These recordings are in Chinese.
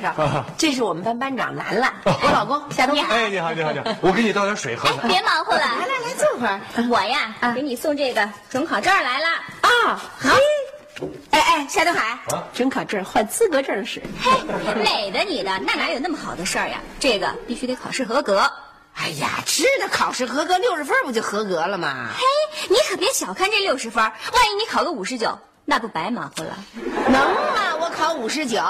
介绍，这是我们班班长兰兰，我老公夏东海。哎，你好，你好，你好，我给你倒点水喝喝。别忙活了，来来来，坐会儿。我呀，给你送这个准考证来了。啊，好，哎哎，夏东海，准考证换资格证使。嘿，美的你的，那哪有那么好的事儿呀？这个必须得考试合格。哎呀，知道考试合格六十分不就合格了吗？嘿，你可别小看这六十分，万一你考个五十九，那不白忙活了？能吗？五十九，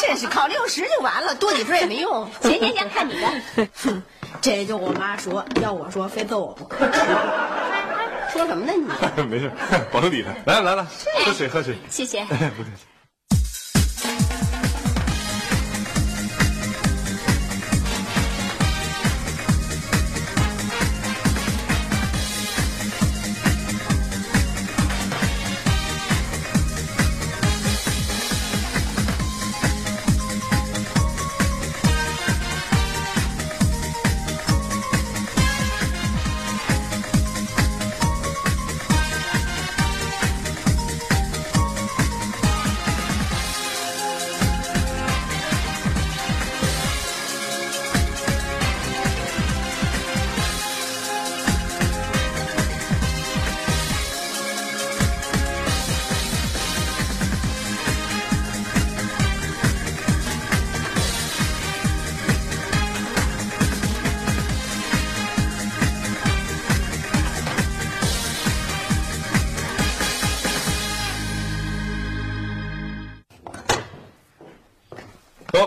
真是 考六十就完了，多几分也没用。行行行，看你的。哼，这就我妈说，要我说非揍我不可。说什么呢你？没事，甭理他。来来来了，喝水喝水。谢谢。不客气。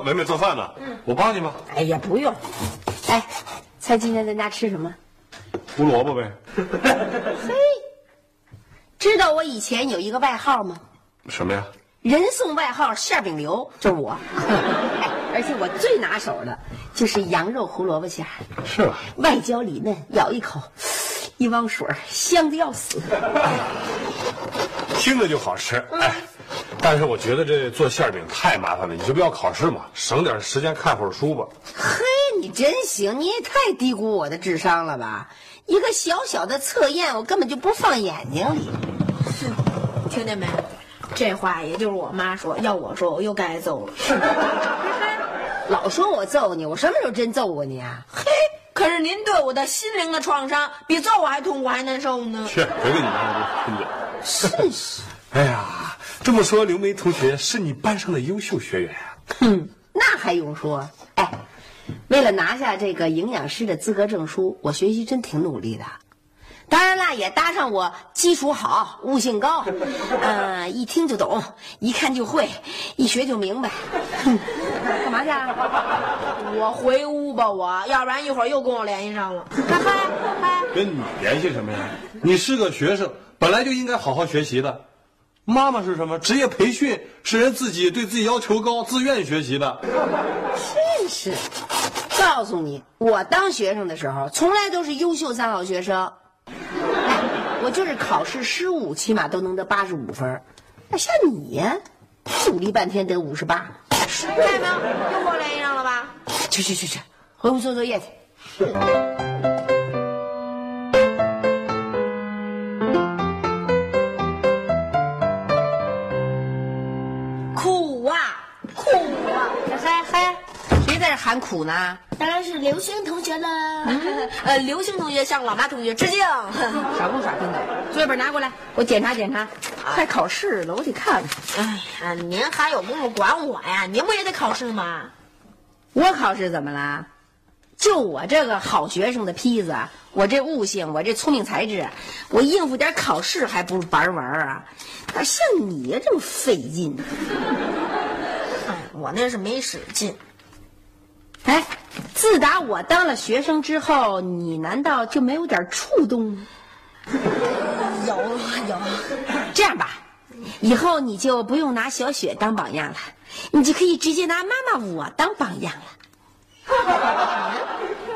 哦，梅梅做饭呢，我帮你吧？哎呀，不用。哎，猜今天咱家吃什么？胡萝卜呗。嘿，知道我以前有一个外号吗？什么呀？人送外号“馅饼刘”，就是我。哎，而且我最拿手的就是羊肉胡萝卜馅儿，是吧？外焦里嫩，咬一口，一汪水，香的要死。听着就好吃，哎，但是我觉得这做馅饼太麻烦了，你就不要考试嘛，省点时间看会儿书吧。嘿，你真行，你也太低估我的智商了吧！一个小小的测验，我根本就不放眼睛里。听见没？这话也就是我妈说，要我说我又该揍了。老说我揍你，我什么时候真揍过你啊？嘿，可是您对我的心灵的创伤比揍我还痛苦还难受呢。去，别跟你妈说，听着。真是。哎呀，这么说，刘梅同学是你班上的优秀学员啊。哼，那还用说？哎，为了拿下这个营养师的资格证书，我学习真挺努力的。当然啦，也搭上我基础好、悟性高，嗯、一听就懂，一看就会，一学就明白。哼，干嘛去啊？我回屋吧，我要不然一会儿又跟我联系上了。嗨嗨嗨！跟你联系什么呀？你是个学生，本来就应该好好学习的。妈妈是什么？职业培训是人自己对自己要求高、自愿学习的。真是，告诉你，我当学生的时候，从来都是优秀三好学生。哎，我就是考试失误，起码都能得八十五分儿。那像你呀，努力半天得五十八。看见没有？又给我联系上了吧？去去去去，回屋做作业去。喊苦呢？当然是刘星同学了。呃，刘星同学向老妈同学致敬。耍不耍贫道？作业本拿过来，我检查检查。快考试了，我得看看。哎呀，您还有功夫管我呀？您不也得考试吗？我考试怎么了？就我这个好学生的坯子，我这悟性，我这聪明才智，我应付点考试还不如玩玩啊！哪像你呀这么费劲？哎，我那是没使劲。哎，自打我当了学生之后，你难道就没有点触动吗？有有，这样吧，以后你就不用拿小雪当榜样了，你就可以直接拿妈妈我当榜样了。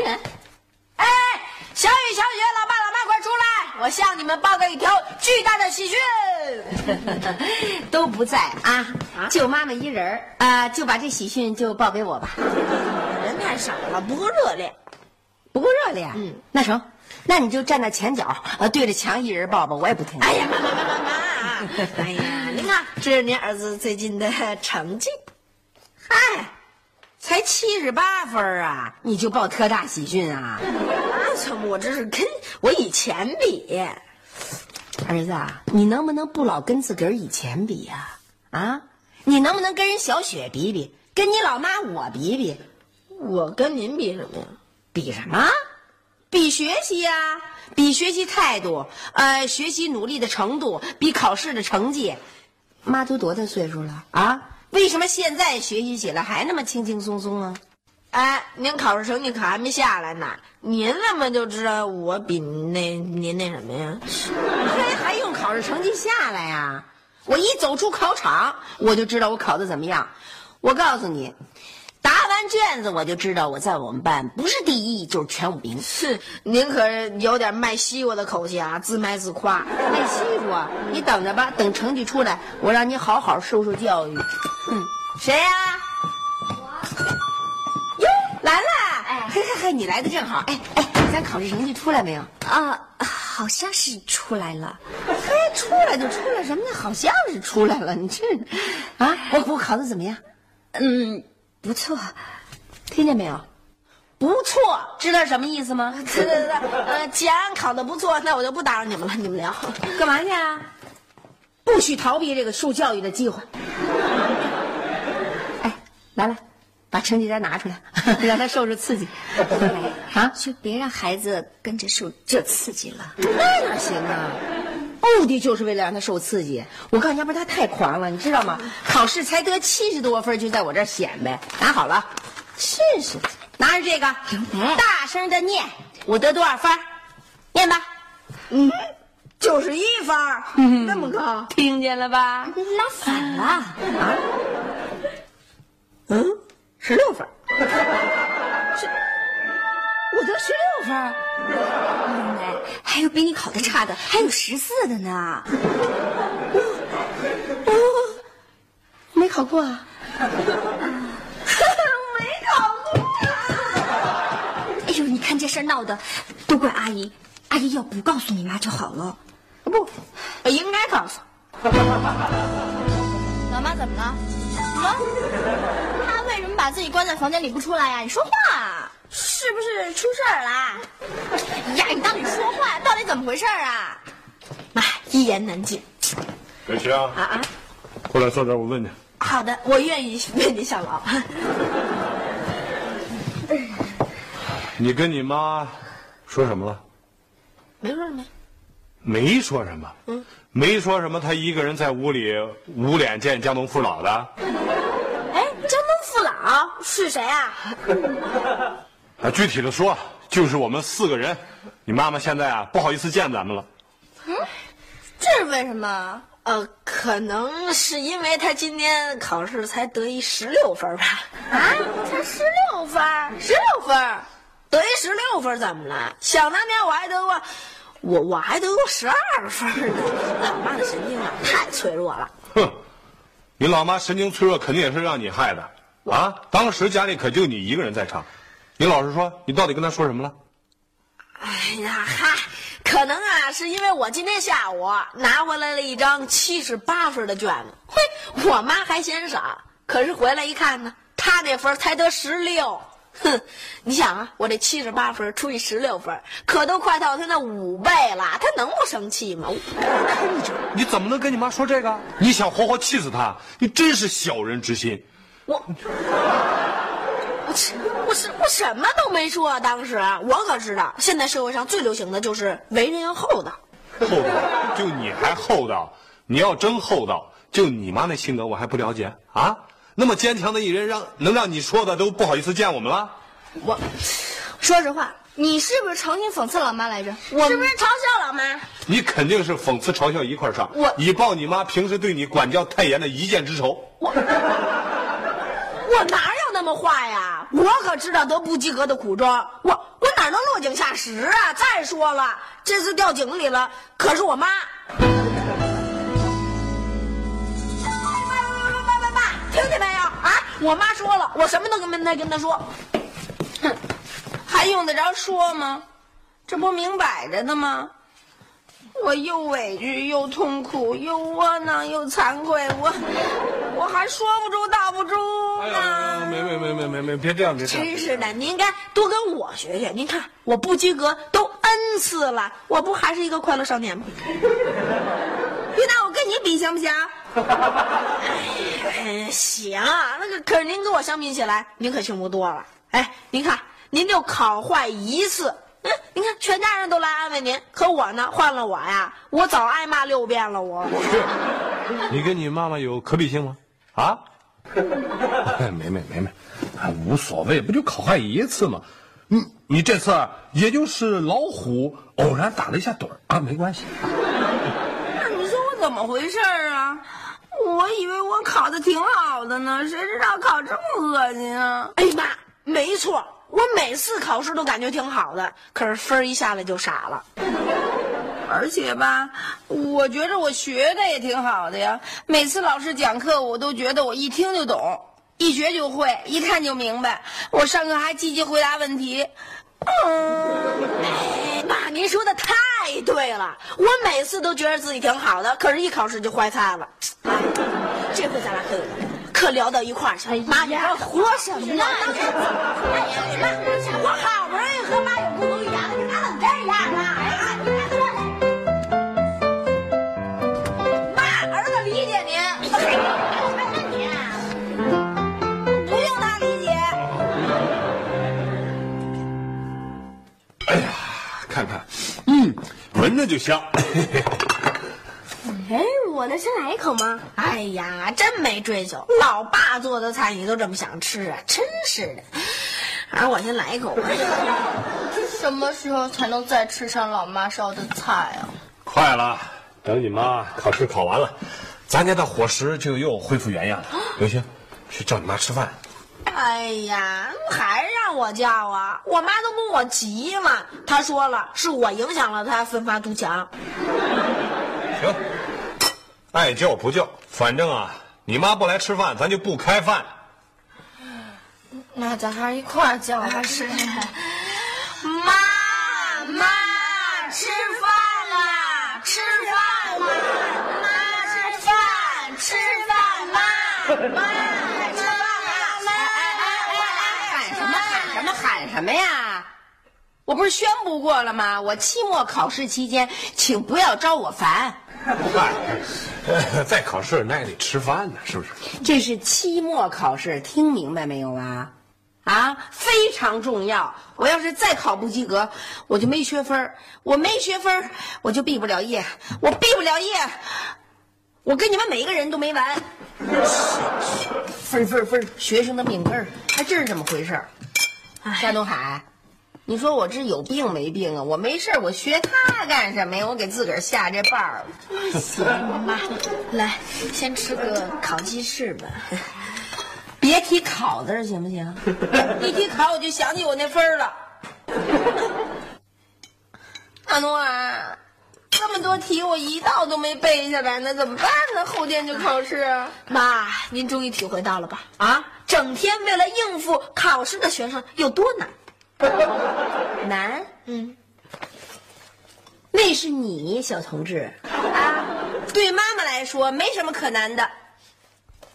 人。哎，小雨、小雪，老爸、老妈，快出来！我向你们报告一条巨大的喜讯。都不在啊，就妈妈一人儿啊，就把这喜讯就报给我吧。人太少了，不够热烈。不够热烈，嗯，那成，那你就站在前脚，呃，对着墙一人抱抱，我也不听。哎呀，妈妈妈妈妈！哎呀，您看，这是您儿子最近的成绩。嗨，才七十八分啊，你就报特大喜讯啊？那怎么？我这是跟我以前比。儿子啊，你能不能不老跟自个儿以前比呀、啊？你能不能跟人小雪比比，跟你老妈我比比？我跟您比什么呀？比什么？比学习呀、比学习态度，呃，学习努力的程度，比考试的成绩。妈都多大岁数了啊？为什么现在学习起来还那么轻轻松松啊？哎，您考试成绩可还没下来呢，您怎么就知道我比那您那什么呀？还还用考试成绩下来呀、我一走出考场，我就知道我考的怎么样。我告诉你，卷子我就知道我在我们班不是第一就是前五名。哼，您可是有点卖西瓜的口气啊，自卖自夸。卖西瓜，你等着吧，等成绩出来，我让你好好受受教育。哼，谁呀、哟，兰兰，哎，嘿嘿嘿，你来的正好。哎哎，咱考试成绩出来没有？啊，好像是出来了。嘿，出来就出来什么呢？好像是出来了，你这，啊，我我考的怎么样？嗯，不错。听见没有？不错，知道什么意思吗？对对对，呃，既然考的不错，那我就不打扰你们了，你们聊。干嘛去啊？不许逃避这个受教育的机会。哎，来来，把成绩单拿出来，让他受受刺激。啊，就别让孩子跟着受这刺激了。那哪行啊？目的就是为了让他受刺激。我告诉你，要不然他太狂了，你知道吗？考试才得七十多分，就在我这儿显摆。拿好了，试试，拿着这个，大声的念，我得多少分？念吧。嗯，九 十一分儿，那么高。听见了吧？拉反了啊。嗯，十六分。我得十六分。奶奶，还有比你考的差的，还有十四的呢。没考过啊？没考过。哎呦，你看这事闹的，都怪阿姨。阿姨要不告诉你妈就好了。不，应该告诉。老妈怎么了？啊？她为什么把自己关在房间里不出来呀、你说话啊，是不是出事儿啦？呀，你到底说话，到底怎么回事啊？妈，一言难尽。小琪啊，啊啊！过来坐这儿，我问你，好的，我愿意为你效劳。你跟你妈说什么了？没说什么。没说什么，嗯，没说什么。她一个人在屋里捂脸见江东父老的，哎，江东父老是谁啊？啊，具体的说，就是我们四个人。你妈妈现在啊，不好意思见咱们了。嗯这是为什么？呃，可能是因为他今天考试才得一十六分吧。啊，才十六分儿，十六分，得一十六分怎么了？想当年我还得过，我我还得过十二分呢。老妈的神经啊，太脆弱了。哼，你老妈神经脆弱，肯定也是让你害的啊！当时家里可就你一个人在场。你老实说，你到底跟他说什么了？哎呀嗨，可能啊，是因为我今天下午拿回来了一张七十八分的卷子，嘿，我妈还嫌少，可是回来一看呢，她那分才得十六。哼，你想啊，我这七十八分除以十六分，可都快到他那五倍了，他能不生气吗？你怎么能跟你妈说这个？你想活活气死他？你真是小人之心。我，我是我是我什么都没说啊！当时我可知道，现在社会上最流行的就是为人要厚道。厚道，就你还厚道？你要真厚道，就你妈那性格我还不了解啊？那么坚强的一人让能让你说的都不好意思见我们了？我说实话，你是不是诚心讽刺老妈来着？我是不是嘲笑老妈？你肯定是讽刺嘲笑一块儿上，我以报你妈平时对你管教太严的一箭之仇。我哪有那什么话呀？我可知道得不及格的苦衷，我我哪能落井下石啊？再说了，这次掉井里了，可是我妈。妈妈妈妈，听见没有啊？我妈说了，我什么都跟没跟她说。哼，还用得着说吗？这不明摆着的吗？我又委屈又痛苦又窝囊又惭愧，我我还说不出道不出哎呢。呀，没没没没没没，别这样，别这样。真是的，您应该多跟我学学。您看，我不及格都 n 次了，我不还是一个快乐少年吗？别拿我跟你比行不行？哎，行啊，那个可是您跟我相比起来，您可幸福多了。哎，您看，您就考坏一次，嗯，您看全家人都来安慰您，可我呢，换了我呀，我早挨骂六遍了。我 你跟你妈妈有可比性吗？啊？没没没没，啊，无所谓，不就考坏一次吗？你你这次也就是老虎偶然打了一下盹儿啊，没关系。那你说我怎么回事啊？我以为我考的挺好的呢，谁知道考这么恶心啊！哎呀妈，没错，我每次考试都感觉挺好的，可是分一下来就傻了。而且吧，我觉着我学的也挺好的呀。每次老师讲课，我都觉得我一听就懂，一学就会，一看就明白。我上课还积极回答问题。嗯，哎妈，您说的太对了，我每次都觉得自己挺好的，可是一考试就坏菜了。哎，这回咱俩可可聊到一块儿去了。妈，你还胡说什么呢？我好不容易和妈有共同语言了，你咋能这样呢？哎呀，妈，儿子理解您。不用他理解。哎呀，看看，嗯，闻着就香。哎，我能先来一口吗？哎呀，真没追求，老爸做的菜你都这么想吃啊，真是的。还是我先来一口吧。什么时候才能再吃上老妈烧的菜啊？快了，等你妈考试考完了，咱家的伙食就又恢复原样了。刘星，去叫你妈吃饭。哎呀，还让我叫啊！我妈都跟我急了，她说了是我影响了她奋发图强。行，爱叫不叫，反正啊，你妈不来吃饭，咱就不开饭。那咱还是一块儿叫吧。是，妈妈吃饭啦，吃饭啦，妈吃饭，吃饭妈，妈吃饭啦，哎哎哎哎，喊什么喊什么喊什么呀？我不是宣布过了吗？我期末考试期间，请不要招我烦。嗨，呃在考试那也得吃饭呢，是不是？这是期末考试，听明白没有啊？啊，非常重要！我要是再考不及格，我就没学分儿我没学分儿我就毕不了业，我毕不了业，我跟你们每一个人都没完。分分分，学生的命根儿，还真是这么回事儿。夏东海，你说我这有病没病啊？我没事我学他干什么呀？我给自个儿下这绊儿。行，妈，来，先吃个烤鸡翅吧。别提烤字儿行不行？一提烤我就想起我那分儿了。大诺啊，这么多题我一道都没背下来呢，怎么办呢？后天就考试啊！妈，您终于体会到了吧？啊，整天为了应付考试的学生有多难？难，嗯，那是你小同志啊，对妈妈来说没什么可难的。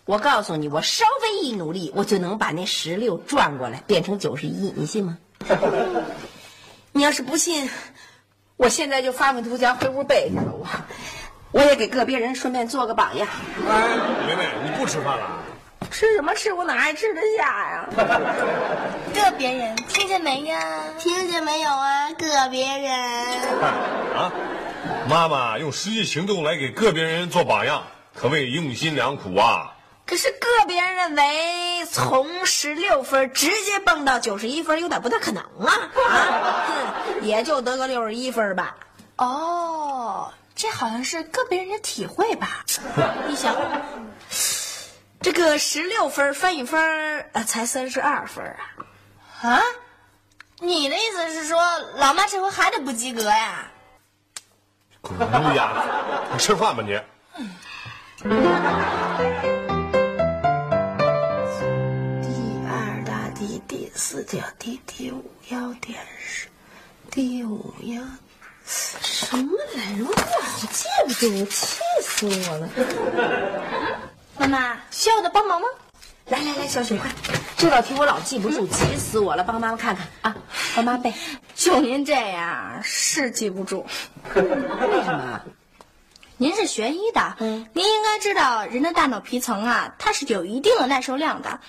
我告诉你，我稍微一努力，我就能把那十六转过来变成九十一，你信吗？你要是不信，我现在就发愤图强，回屋背去了。我，我也给个别人顺便做个榜样。哎，梅梅，你不吃饭了？吃什么吃？我哪还吃得下呀？个别人听见没呀？听见没有啊？个别人。啊，妈妈用实际行动来给个别人做榜样，可谓用心良苦啊。可是个别人认为从十六分直接蹦到九十一分有点不太可能啊，啊，哼也就得个六十一分吧。哦，这好像是个别人的体会吧？你想，这个十六分翻译分儿呃才三十二分啊。啊？你的意思是说，老妈这回还得不及格呀？滚乌鸦子，你吃饭吧你。第二大题第四条题第五要点是第五要什么来着？我老记不住，气死我了！妈妈，需要我的帮忙吗？来来来，小雪快，这道题我老记不住，急死我了！帮妈妈看看啊，帮妈背。就您这样是记不住。为什么？您是学医的，嗯您应该知道人的大脑皮层啊，它是有一定的耐受量的。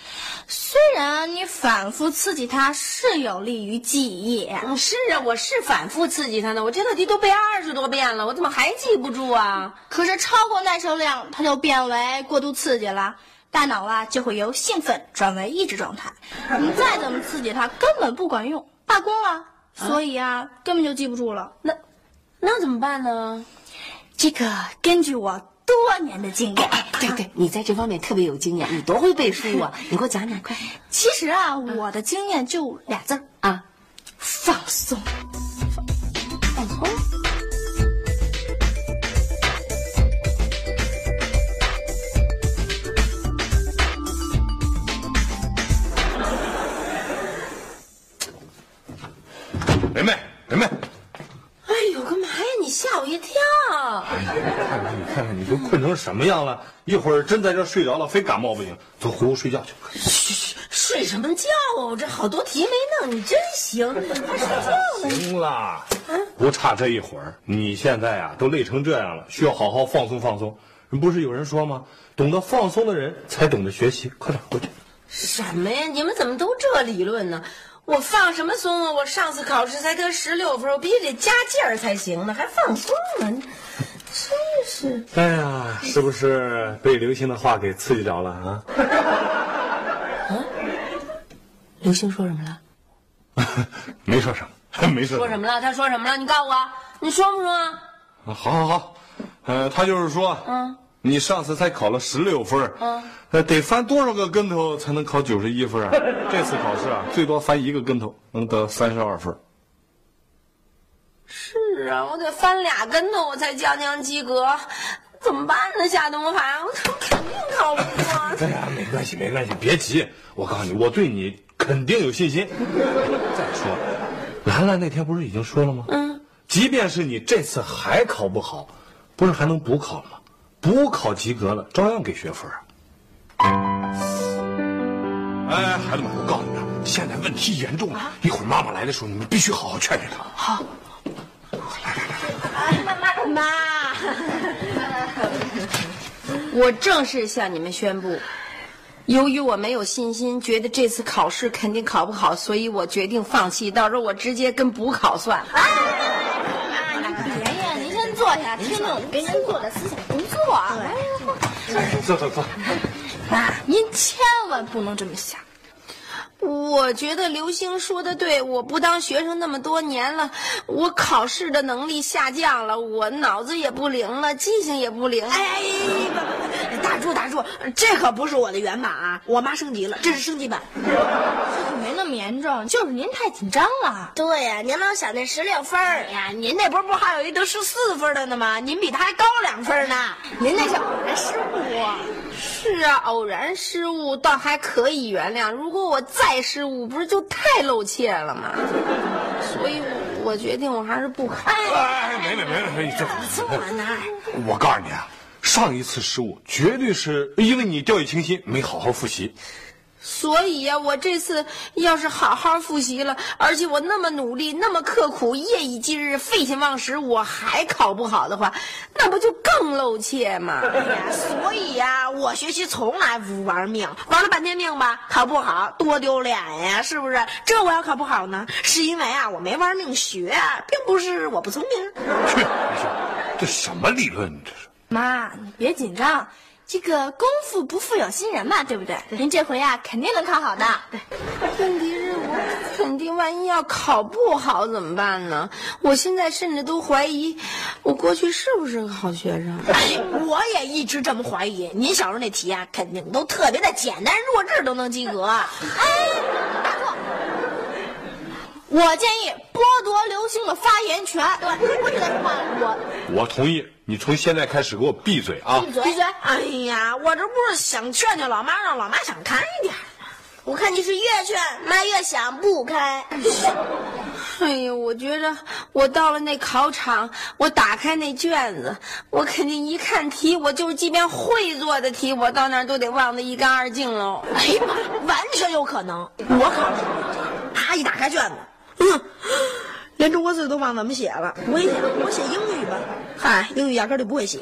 虽然你反复刺激它是有利于记忆，嗯，是啊，我是反复刺激它呢，我这道题都背二十多遍了，我怎么还记不住啊？可是超过耐受量，它就变为过度刺激了。大脑啊就会由兴奋转为抑制状态，你再怎么刺激它，根本不管用，罢工了。所以啊，根本就记不住了。那那怎么办呢？这个根据我多年的经验，对对，你在这方面特别有经验，你多会背书啊！你给我讲讲，快其实啊，我的经验就俩字儿：啊！放松。放松。困成什么样了！一会儿真在这睡着了，非感冒不行。走，回屋睡觉去。嘘嘘，睡什么觉啊？我这好多题没弄，你真行，还睡觉呢？行了，不差这一会儿。你现在啊，都累成这样了，需要好好放松放松。不是有人说吗？懂得放松的人才懂得学习。快点回去。什么呀？你们怎么都这理论呢？我放什么松啊？我上次考试才得十六分，我必须得加劲儿才行呢，还放松呢？真是。哎呀，是不是被刘星的话给刺激着了啊？刘星说什么了？没说什么，没说么。说什么了？他说什么了？你告诉我，你说不说啊？啊好好好，呃，他就是说，嗯，你上次才考了十六分，嗯，呃，得翻多少个跟头才能考九十一分啊？这次考试啊，最多翻一个跟头，能得三十二分。是啊，我得翻俩跟头我才将将及格，怎么办呢？夏东海，我肯定考不过。哎呀，没关系，没关系，别急。我告诉你，我对你肯定有信心。再说，兰兰那天不是已经说了吗？嗯，即便是你这次还考不好，不是还能补考吗？补考及格了，照样给学分啊。哎，孩子们，我告诉你们，现在问题严重了，一会儿妈妈来的时候，你们必须好好劝劝她。好。妈，我正式向你们宣布，由于我没有信心，觉得这次考试肯定考不好，所以我决定放弃。到时候我直接跟补考算了。啊，您爷爷，您先坐下，听听我们给您做的思想工作啊。坐坐坐。妈，您千万不能这么想。我觉得刘星说的对，我不当学生那么多年了，我考试的能力下降了，我脑子也不灵了，记性也不灵。哎，不不不，打住打住，这可不是我的原版啊！我妈升级了，这是升级版。没那么严重，就是您太紧张了。对呀、您老想那十六分儿呀，您那不是不还有一得十四分的呢吗？您比他还高两分呢。您那是偶然失误啊。是啊，偶然失误倒还可以原谅，如果我再失误，不是就太露怯了吗？所以我，我决定我还是不考。哎，没没没没，这这玩意儿，我告诉你啊，上一次失误绝对是因为你掉以轻心，没好好复习。所以呀、我这次要是好好复习了，而且我那么努力、那么刻苦、夜以继日、废寝忘食，我还考不好的话，那不就更露怯吗？哎呀，所以呀、我学习从来不玩命，玩了半天命吧，考不好多丢脸呀，是不是？这我要考不好呢，是因为啊我没玩命学，并不是我不聪明。去，这什么理论？这是。妈，你别紧张，这个功夫不负有心人嘛，对不对？您这回啊，肯定能考好的。对问题是我肯定万一要考不好怎么办呢？我现在甚至都怀疑，我过去是不是个好学生？哎，我也一直这么怀疑。您小时候那题啊，肯定都特别的简单，弱智都能及格。哎，大哥，我建议剥夺刘星的发言权。对，不许再说话了。我我同意，你从现在开始给我闭嘴啊！闭嘴。闭嘴！哎呀，我这不是想劝劝老妈，让老妈想开一点。我看你是越劝妈越想不开。哎呀，我觉着我到了那考场，我打开那卷子，我肯定一看题，我就是即便会做的题，我到那儿都得忘得一干二净喽。哎呀妈，完全有可能。我考试啪一打开卷子，嗯，连中国字都忘怎么写了。我一想，我写英语吧，嗨，英语压根儿就不会写。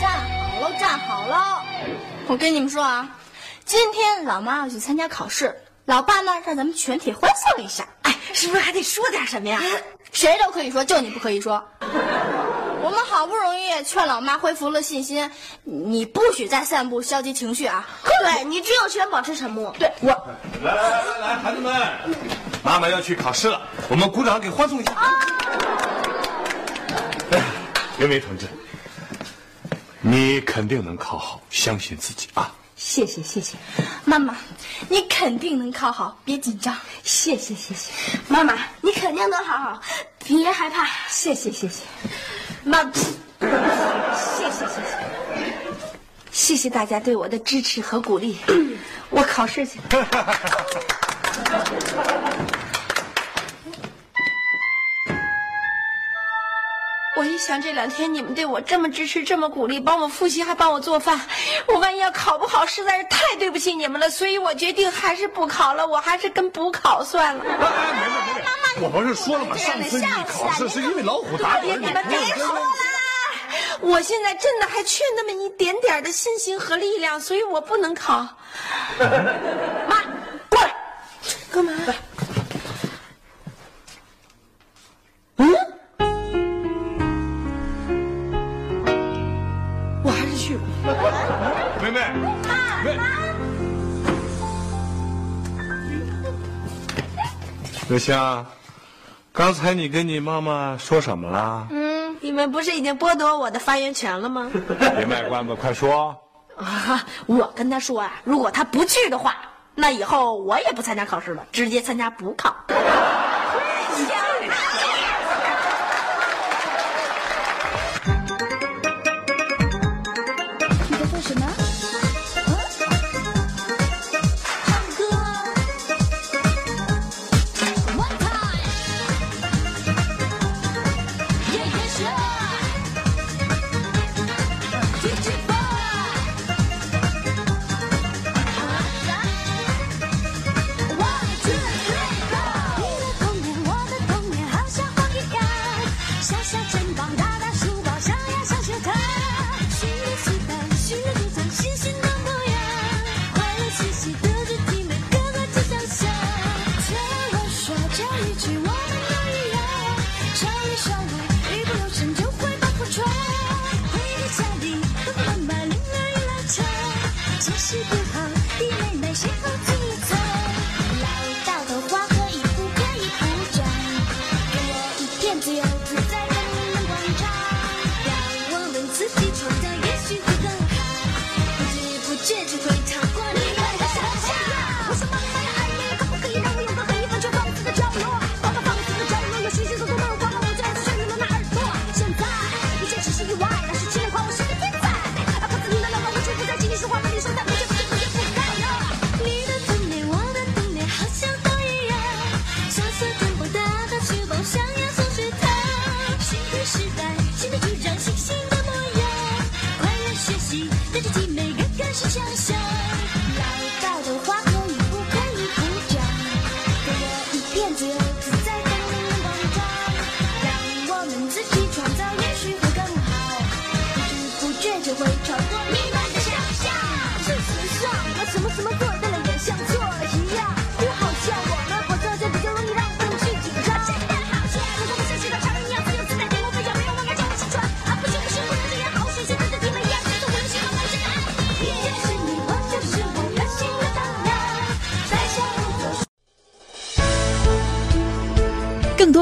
站好喽，站好喽！我跟你们说啊，今天老妈要去参加考试，老爸呢让咱们全体欢送一下。哎，是不是还得说点什么呀？谁都可以说，就你不可以说。我们好不容易劝老妈恢复了信心，你不许再散布消极情绪啊！对你只有权保持沉默。对我，来来来来来，孩子们，妈妈要去考试了，我们鼓掌给欢送一下。哎，袁梅同志，你肯定能考好，相信自己啊！谢谢谢谢，妈妈，你肯定能考好，别紧张。谢谢谢谢，妈妈，你肯定能考好，别害怕。谢谢谢谢，妈，谢谢谢谢，谢谢大家对我的支持和鼓励。我考试去。我一想这两天你们对我这么支持，这么鼓励，帮我复习，还帮我做饭，我万一要考不好，实在是太对不起你们了。所以我决定还是不考了，我还是跟补考算了。哎哎，梅梅梅梅，我不是说了吗？上次你考试是因为老虎打你，你们别说了，我现在真的还缺那么一点点的信心和力量，所以我不能考。妈，过来，干嘛？嗯，我还是去吧。梅梅，梅。刘香，刚才你跟你妈妈说什么了？嗯，你们不是已经剥夺我的发言权了吗？别卖关子，快说。啊，我跟他说啊，如果他不去的话，那以后我也不参加考试了，直接参加补考。其实不每个个是强项。来到的话